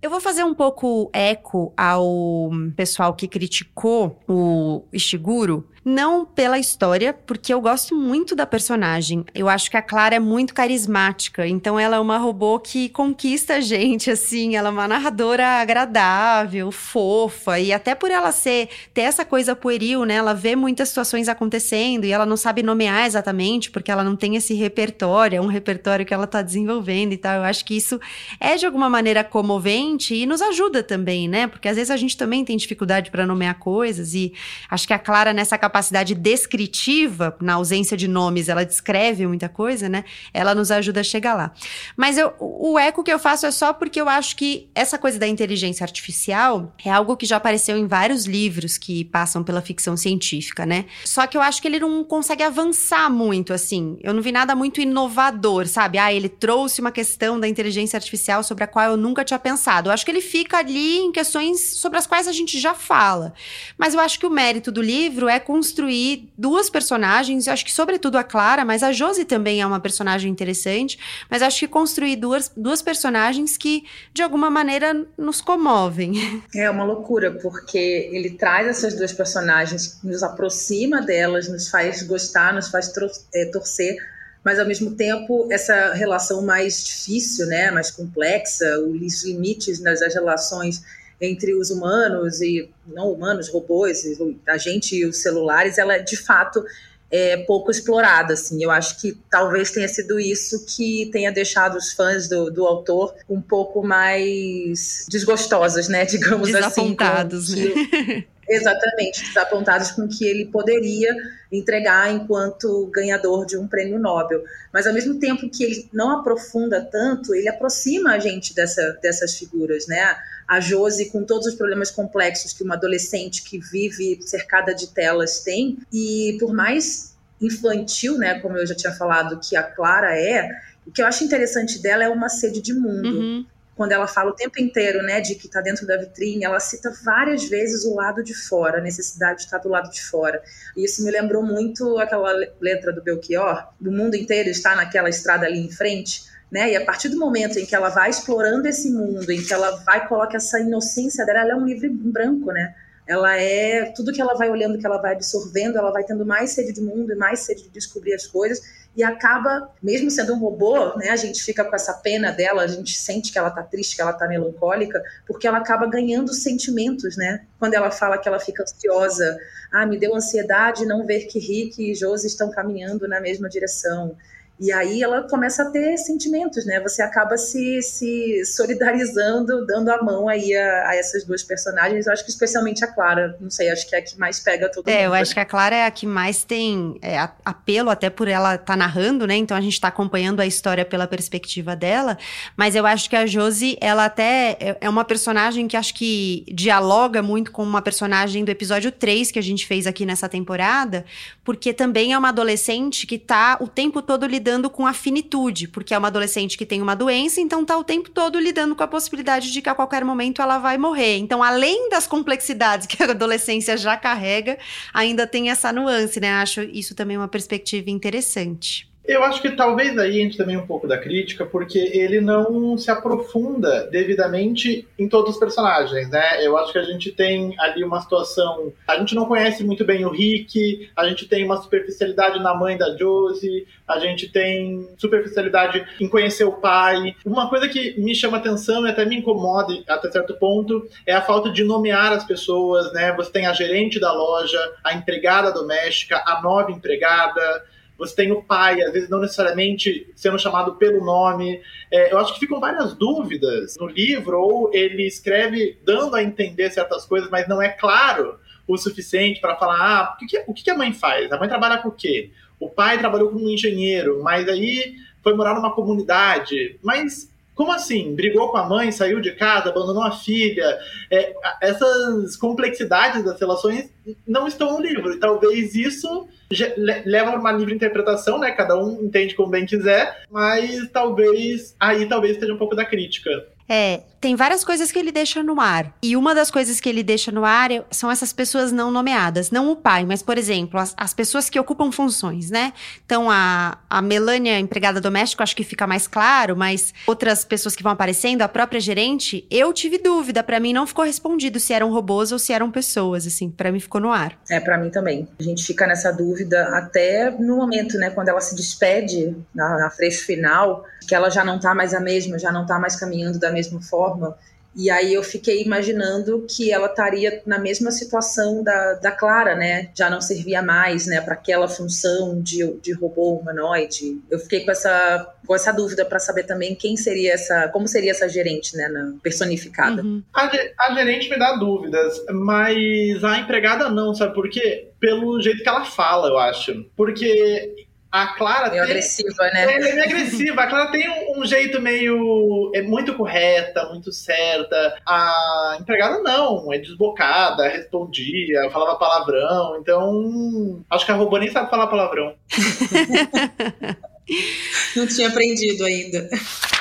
Eu vou fazer um pouco eco ao pessoal que criticou o Ishiguro, não pela história, porque eu gosto muito da personagem. Eu acho que a Clara é muito carismática, então ela é uma robô que conquista a gente, assim. Ela é uma narradora agradável, fofa, e até por ela ser, ter essa coisa pueril, né? Ela vê muitas situações acontecendo e ela não sabe nomear exatamente, porque ela não tem esse repertório, é um repertório que ela tá desenvolvendo e tal. Eu acho que isso é de alguma maneira comovente e nos ajuda também, né? Porque às vezes a gente também tem dificuldade para nomear coisas e acho que a Clara nessa capacidade capacidade descritiva, na ausência de nomes, ela descreve muita coisa, né? Ela nos ajuda a chegar lá. Mas eu, o eco que eu faço é só porque eu acho que essa coisa da inteligência artificial é algo que já apareceu em vários livros que passam pela ficção científica, né? Só que eu acho que ele não consegue avançar muito, assim. Eu não vi nada muito inovador, sabe? Ah, ele trouxe uma questão da inteligência artificial sobre a qual eu nunca tinha pensado. Eu acho que ele fica ali em questões sobre as quais a gente já fala. Mas eu acho que o mérito do livro é com construir duas personagens, acho que sobretudo a Clara, mas a Josie também é uma personagem interessante, mas acho que construir duas, duas personagens que de alguma maneira nos comovem. É uma loucura, porque ele traz essas duas personagens, nos aproxima delas, nos faz gostar, nos faz é, torcer mas ao mesmo tempo essa relação mais difícil, né, mais complexa, os limites das relações entre os humanos e não humanos, robôs, a gente e os celulares, ela de fato é pouco explorada, assim. Eu acho que talvez tenha sido isso que tenha deixado os fãs do, do autor um pouco mais desgostosos, né? Digamos assim. Desapontados, né? Exatamente, desapontados com o que ele poderia entregar enquanto ganhador de um prêmio Nobel. Mas ao mesmo tempo que ele não aprofunda tanto, ele aproxima a gente dessa, dessas figuras, né? A Josi com todos os problemas complexos que uma adolescente que vive cercada de telas tem, e por mais infantil, né, como eu já tinha falado, que a Clara é, o que eu acho interessante dela é uma sede de mundo. Uhum quando ela fala o tempo inteiro, né, de que está dentro da vitrine, ela cita várias vezes o lado de fora, a necessidade de estar do lado de fora. E isso me lembrou muito aquela letra do Belchior, do mundo inteiro está naquela estrada ali em frente, né? E a partir do momento em que ela vai explorando esse mundo, em que ela vai coloca essa inocência dela, ela é um livro branco, né? Ela é tudo que ela vai olhando, que ela vai absorvendo, ela vai tendo mais sede de mundo e mais sede de descobrir as coisas e acaba, mesmo sendo um robô, né, a gente fica com essa pena dela, a gente sente que ela tá triste, que ela tá melancólica, porque ela acaba ganhando sentimentos, né? Quando ela fala que ela fica ansiosa, ah, me deu ansiedade não ver que Rick e Josie estão caminhando na mesma direção. E aí ela começa a ter sentimentos, né? Você acaba se, se solidarizando, dando a mão aí a, a, essas duas personagens. Eu acho que especialmente a Clara, não sei, acho que é a que mais pega todo é, mundo. É, eu acho que a Clara é a que mais tem é, apelo, até por ela estar tá narrando, né? Então a gente está acompanhando a história pela perspectiva dela. Mas eu acho que a Josie, ela até é, é uma personagem que acho que dialoga muito com uma personagem do episódio 3 que a gente fez aqui nessa temporada, porque também é uma adolescente que tá o tempo todo lidando lidando com a finitude, porque é uma adolescente que tem uma doença, então tá o tempo todo lidando com a possibilidade de que a qualquer momento ela vai morrer. Então, além das complexidades que a adolescência já carrega, ainda tem essa nuance, né? Acho isso também uma perspectiva interessante. Eu acho que talvez aí entre também um pouco da crítica, porque ele não se aprofunda devidamente em todos os personagens, né? Eu acho que a gente tem ali uma situação. A gente não conhece muito bem o Rick, a gente tem uma superficialidade na mãe da Josie, a gente tem superficialidade em conhecer o pai. Uma coisa que me chama atenção e até me incomoda até certo ponto é a falta de nomear as pessoas, né? Você tem a gerente da loja, a empregada doméstica, a nova empregada você tem o pai, às vezes não necessariamente sendo chamado pelo nome. É, eu acho que ficam várias dúvidas no livro, ou ele escreve dando a entender certas coisas, mas não é claro o suficiente para falar: ah, o, que, o que a mãe faz? A mãe trabalha com o quê? O pai trabalhou como engenheiro, mas aí foi morar numa comunidade. Mas como assim? Brigou com a mãe, saiu de casa, abandonou a filha? É, essas complexidades das relações não estão no livro. E talvez isso leva a uma livre interpretação, né? Cada um entende como bem quiser, mas talvez aí talvez esteja um pouco da crítica. É, tem várias coisas que ele deixa no ar. E uma das coisas que ele deixa no ar é, são essas pessoas não nomeadas. Não o pai, mas, por exemplo, as, as pessoas que ocupam funções, né? Então, a, a Melânia, empregada doméstica, acho que fica mais claro, mas outras pessoas que vão aparecendo, a própria gerente, eu tive dúvida. para mim não ficou respondido se eram robôs ou se eram pessoas, assim. para mim ficou no ar. É, para mim também. A gente fica nessa dúvida até no momento, né? Quando ela se despede na, na frente final, que ela já não tá mais a mesma, já não tá mais caminhando da mesma forma forma. E aí eu fiquei imaginando que ela estaria na mesma situação da, da Clara, né? Já não servia mais, né, para aquela função de, de robô humanoide. Eu fiquei com essa com essa dúvida para saber também quem seria essa, como seria essa gerente, né, na, personificada. Uhum. A, a gerente me dá dúvidas, mas a empregada não, sabe por quê? Pelo jeito que ela fala, eu acho. Porque a Clara meio tem, agressiva, né? É, ela é meio agressiva. A Clara tem um, um, jeito meio. É muito correta, muito certa. A empregada não, é desbocada, respondia, falava palavrão. Então. Acho que a robô nem sabe falar palavrão. não tinha aprendido ainda.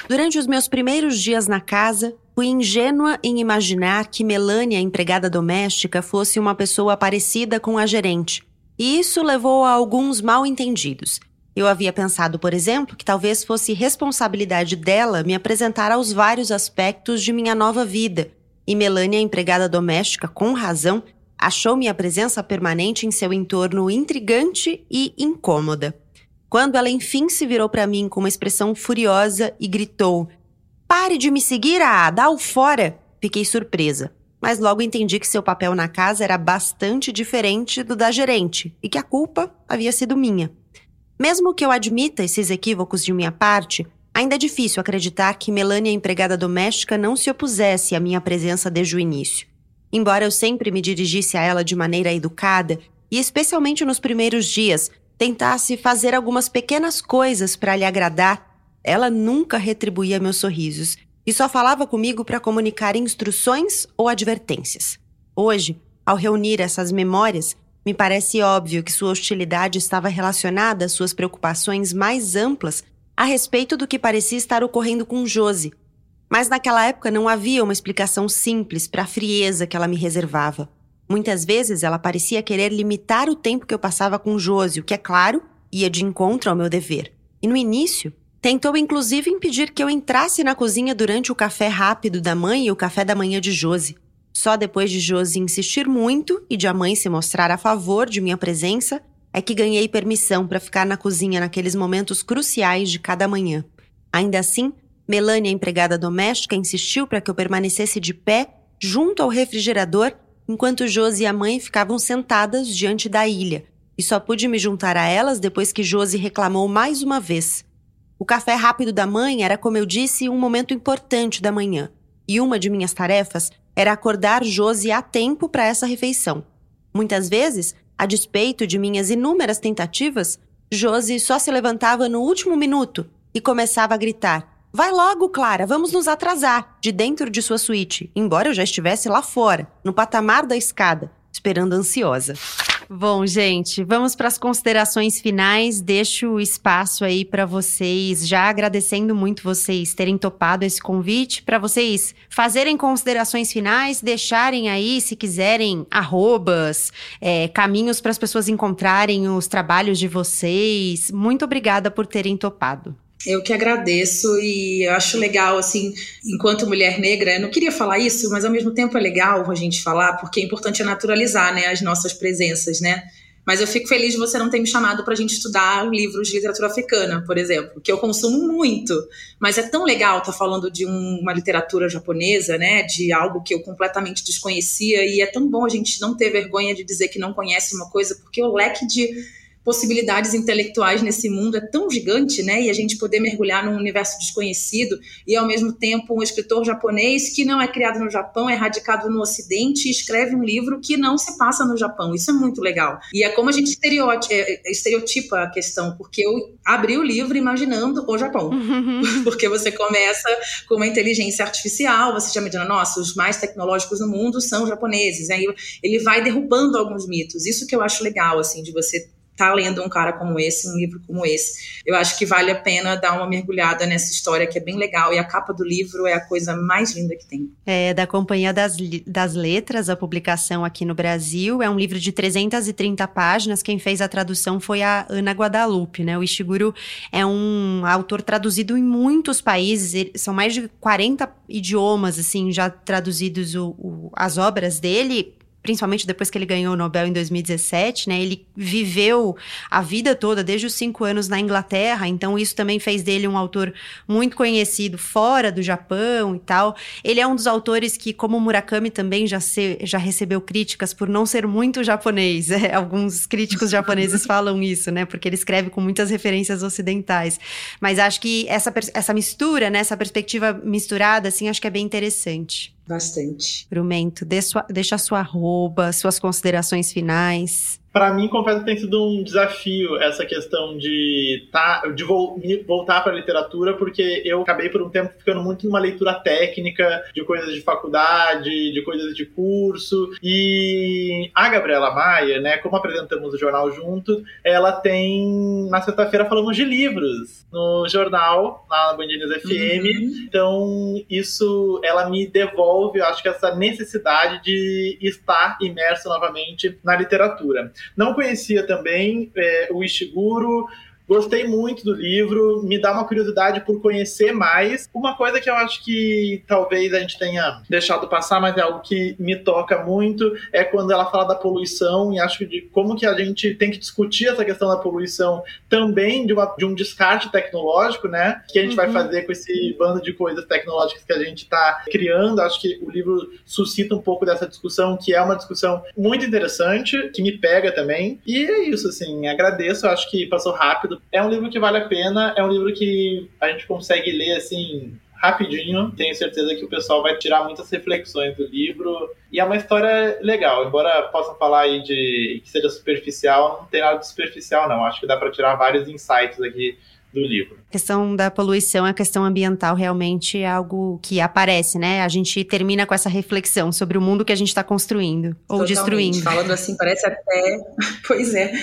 Durante os meus primeiros dias na casa, fui ingênua em imaginar que Melania, empregada doméstica, fosse uma pessoa parecida com a gerente e isso levou a alguns mal entendidos. Eu havia pensado, por exemplo, que talvez fosse responsabilidade dela me apresentar aos vários aspectos de minha nova vida, e Melania, empregada doméstica, com razão, achou minha presença permanente em seu entorno intrigante e incômoda. Quando ela enfim se virou para mim com uma expressão furiosa e gritou: Pare de me seguir, ah, dá o fora! Fiquei surpresa. Mas logo entendi que seu papel na casa era bastante diferente do da gerente e que a culpa havia sido minha. Mesmo que eu admita esses equívocos de minha parte, ainda é difícil acreditar que Melania, empregada doméstica, não se opusesse à minha presença desde o início. Embora eu sempre me dirigisse a ela de maneira educada, e especialmente nos primeiros dias, tentasse fazer algumas pequenas coisas para lhe agradar, ela nunca retribuía meus sorrisos e só falava comigo para comunicar instruções ou advertências. Hoje, ao reunir essas memórias, me parece óbvio que sua hostilidade estava relacionada às suas preocupações mais amplas a respeito do que parecia estar ocorrendo com Josi. Mas naquela época não havia uma explicação simples para a frieza que ela me reservava. Muitas vezes ela parecia querer limitar o tempo que eu passava com Josi, o que, é claro, ia de encontro ao meu dever. E no início, tentou inclusive impedir que eu entrasse na cozinha durante o café rápido da mãe e o café da manhã de Josi. Só depois de Josi insistir muito e de a mãe se mostrar a favor de minha presença, é que ganhei permissão para ficar na cozinha naqueles momentos cruciais de cada manhã. Ainda assim, Melania, empregada doméstica, insistiu para que eu permanecesse de pé junto ao refrigerador enquanto Josi e a mãe ficavam sentadas diante da ilha, e só pude me juntar a elas depois que Josi reclamou mais uma vez. O café rápido da mãe era, como eu disse, um momento importante da manhã, e uma de minhas tarefas era acordar Josi a tempo para essa refeição. Muitas vezes, a despeito de minhas inúmeras tentativas, Josi só se levantava no último minuto e começava a gritar: Vai logo, Clara, vamos nos atrasar, de dentro de sua suíte, embora eu já estivesse lá fora, no patamar da escada, esperando ansiosa. Bom, gente, vamos para as considerações finais. Deixo o espaço aí para vocês, já agradecendo muito vocês terem topado esse convite, para vocês fazerem considerações finais, deixarem aí, se quiserem, arrobas, é, caminhos para as pessoas encontrarem os trabalhos de vocês. Muito obrigada por terem topado. Eu que agradeço e eu acho legal, assim, enquanto mulher negra, eu não queria falar isso, mas ao mesmo tempo é legal a gente falar, porque é importante naturalizar, né, as nossas presenças, né? Mas eu fico feliz de você não ter me chamado para a gente estudar livros de literatura africana, por exemplo, que eu consumo muito. Mas é tão legal estar tá falando de um, uma literatura japonesa, né? De algo que eu completamente desconhecia. E é tão bom a gente não ter vergonha de dizer que não conhece uma coisa, porque o leque de possibilidades intelectuais nesse mundo é tão gigante, né? E a gente poder mergulhar num universo desconhecido e ao mesmo tempo um escritor japonês que não é criado no Japão, é radicado no Ocidente e escreve um livro que não se passa no Japão. Isso é muito legal. E é como a gente é, é, estereotipa a questão, porque eu abri o livro imaginando o Japão. porque você começa com uma inteligência artificial, você já imagina, nossa, os mais tecnológicos do mundo são japoneses. Aí ele vai derrubando alguns mitos. Isso que eu acho legal, assim, de você tá lendo um cara como esse, um livro como esse. Eu acho que vale a pena dar uma mergulhada nessa história que é bem legal e a capa do livro é a coisa mais linda que tem. É da Companhia das, das Letras, a publicação aqui no Brasil. É um livro de 330 páginas. Quem fez a tradução foi a Ana Guadalupe, né? O Ishiguro é um autor traduzido em muitos países, são mais de 40 idiomas, assim, já traduzidos o, o, as obras dele principalmente depois que ele ganhou o Nobel em 2017, né? Ele viveu a vida toda, desde os cinco anos, na Inglaterra, então isso também fez dele um autor muito conhecido fora do Japão e tal. Ele é um dos autores que, como Murakami, também já, se, já recebeu críticas por não ser muito japonês. É, alguns críticos japoneses falam isso, né? Porque ele escreve com muitas referências ocidentais. Mas acho que essa, essa mistura, né? Essa perspectiva misturada, assim, acho que é bem interessante. Bastante. Brumento, deixa a sua arroba, suas considerações finais para mim, confesso que tem sido um desafio essa questão de, tá, de vo voltar para a literatura, porque eu acabei por um tempo ficando muito numa leitura técnica de coisas de faculdade, de coisas de curso. E a Gabriela Maia, né, como apresentamos o jornal juntos, ela tem, na sexta-feira, falamos de livros no jornal, lá na Band News FM. Uhum. Então, isso, ela me devolve, eu acho que essa necessidade de estar imerso novamente na literatura. Não conhecia também é, o Ishiguro, Gostei muito do livro, me dá uma curiosidade por conhecer mais. Uma coisa que eu acho que talvez a gente tenha deixado passar, mas é algo que me toca muito, é quando ela fala da poluição e acho que de como que a gente tem que discutir essa questão da poluição também de, uma, de um descarte tecnológico, né? Que a gente uhum. vai fazer com esse bando de coisas tecnológicas que a gente está criando. Acho que o livro suscita um pouco dessa discussão, que é uma discussão muito interessante, que me pega também. E é isso, assim, agradeço, acho que passou rápido. É um livro que vale a pena, é um livro que a gente consegue ler, assim, rapidinho. Tenho certeza que o pessoal vai tirar muitas reflexões do livro. E é uma história legal, embora possa falar aí de que seja superficial, não tem nada de superficial, não. Acho que dá para tirar vários insights aqui do livro. A questão da poluição, a questão ambiental realmente é algo que aparece, né? A gente termina com essa reflexão sobre o mundo que a gente está construindo ou Totalmente. destruindo. Falando assim, parece até. pois é.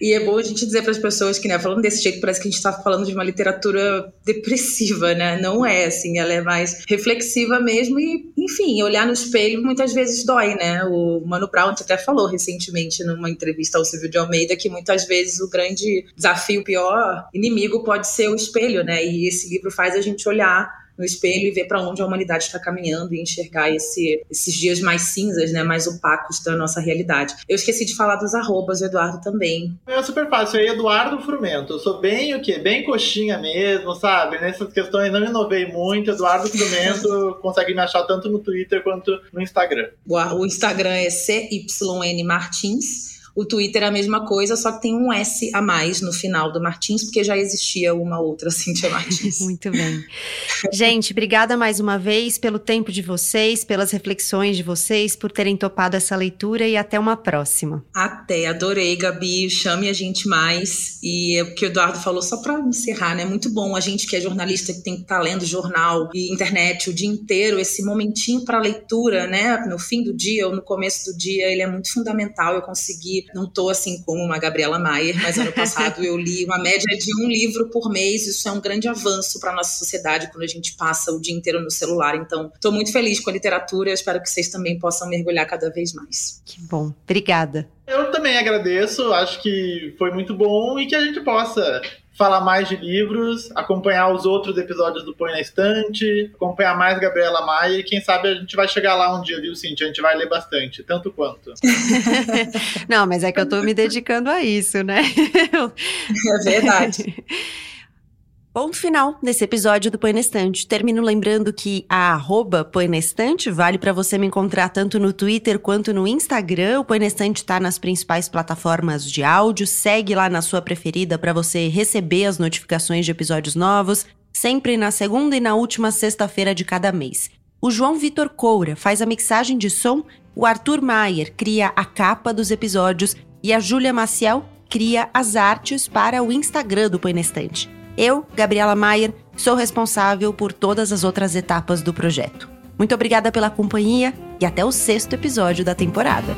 E é bom a gente dizer para as pessoas que, né, falando desse jeito, parece que a gente está falando de uma literatura depressiva, né? Não é, assim, ela é mais reflexiva mesmo e, enfim, olhar no espelho muitas vezes dói, né? O Mano Brown até falou recentemente numa entrevista ao Silvio de Almeida que muitas vezes o grande desafio, o pior inimigo pode pode ser o espelho, né? E esse livro faz a gente olhar no espelho e ver para onde a humanidade está caminhando e enxergar esse, esses dias mais cinzas, né, mais opacos da nossa realidade. Eu esqueci de falar dos arrobas, o Eduardo também. É super fácil, é Eduardo Frumento. Eu sou bem o quê? Bem coxinha mesmo, sabe? Nessas questões não inovei muito. Eduardo Frumento consegue me achar tanto no Twitter quanto no Instagram. O Instagram é CYN Martins o Twitter é a mesma coisa, só que tem um S a mais no final do Martins, porque já existia uma outra Cintia Martins. Muito bem. Gente, obrigada mais uma vez pelo tempo de vocês, pelas reflexões de vocês, por terem topado essa leitura e até uma próxima. Até, adorei, Gabi. Chame a gente mais. E é o que o Eduardo falou, só para encerrar, né? Muito bom a gente que é jornalista, que tem que estar tá lendo jornal e internet o dia inteiro, esse momentinho para leitura, né? No fim do dia ou no começo do dia, ele é muito fundamental. Eu consegui não estou assim como uma Gabriela Maier, mas ano passado eu li uma média de um livro por mês. Isso é um grande avanço para a nossa sociedade quando a gente passa o dia inteiro no celular. Então, estou muito feliz com a literatura. Espero que vocês também possam mergulhar cada vez mais. Que bom. Obrigada. Eu também agradeço. Acho que foi muito bom e que a gente possa falar mais de livros, acompanhar os outros episódios do Põe na Estante, acompanhar mais Gabriela Maia e quem sabe a gente vai chegar lá um dia, viu, Cintia? A gente vai ler bastante, tanto quanto. Não, mas é que eu tô me dedicando a isso, né? É verdade. Ponto final nesse episódio do Põe na Estante. Termino lembrando que a arroba Põe na Estante vale para você me encontrar tanto no Twitter quanto no Instagram. O Põe na Estante está nas principais plataformas de áudio. Segue lá na sua preferida para você receber as notificações de episódios novos, sempre na segunda e na última sexta-feira de cada mês. O João Vitor Coura faz a mixagem de som, o Arthur Maier cria a capa dos episódios e a Júlia Maciel cria as artes para o Instagram do Põe na Estante. Eu, Gabriela Maier, sou responsável por todas as outras etapas do projeto. Muito obrigada pela companhia e até o sexto episódio da temporada.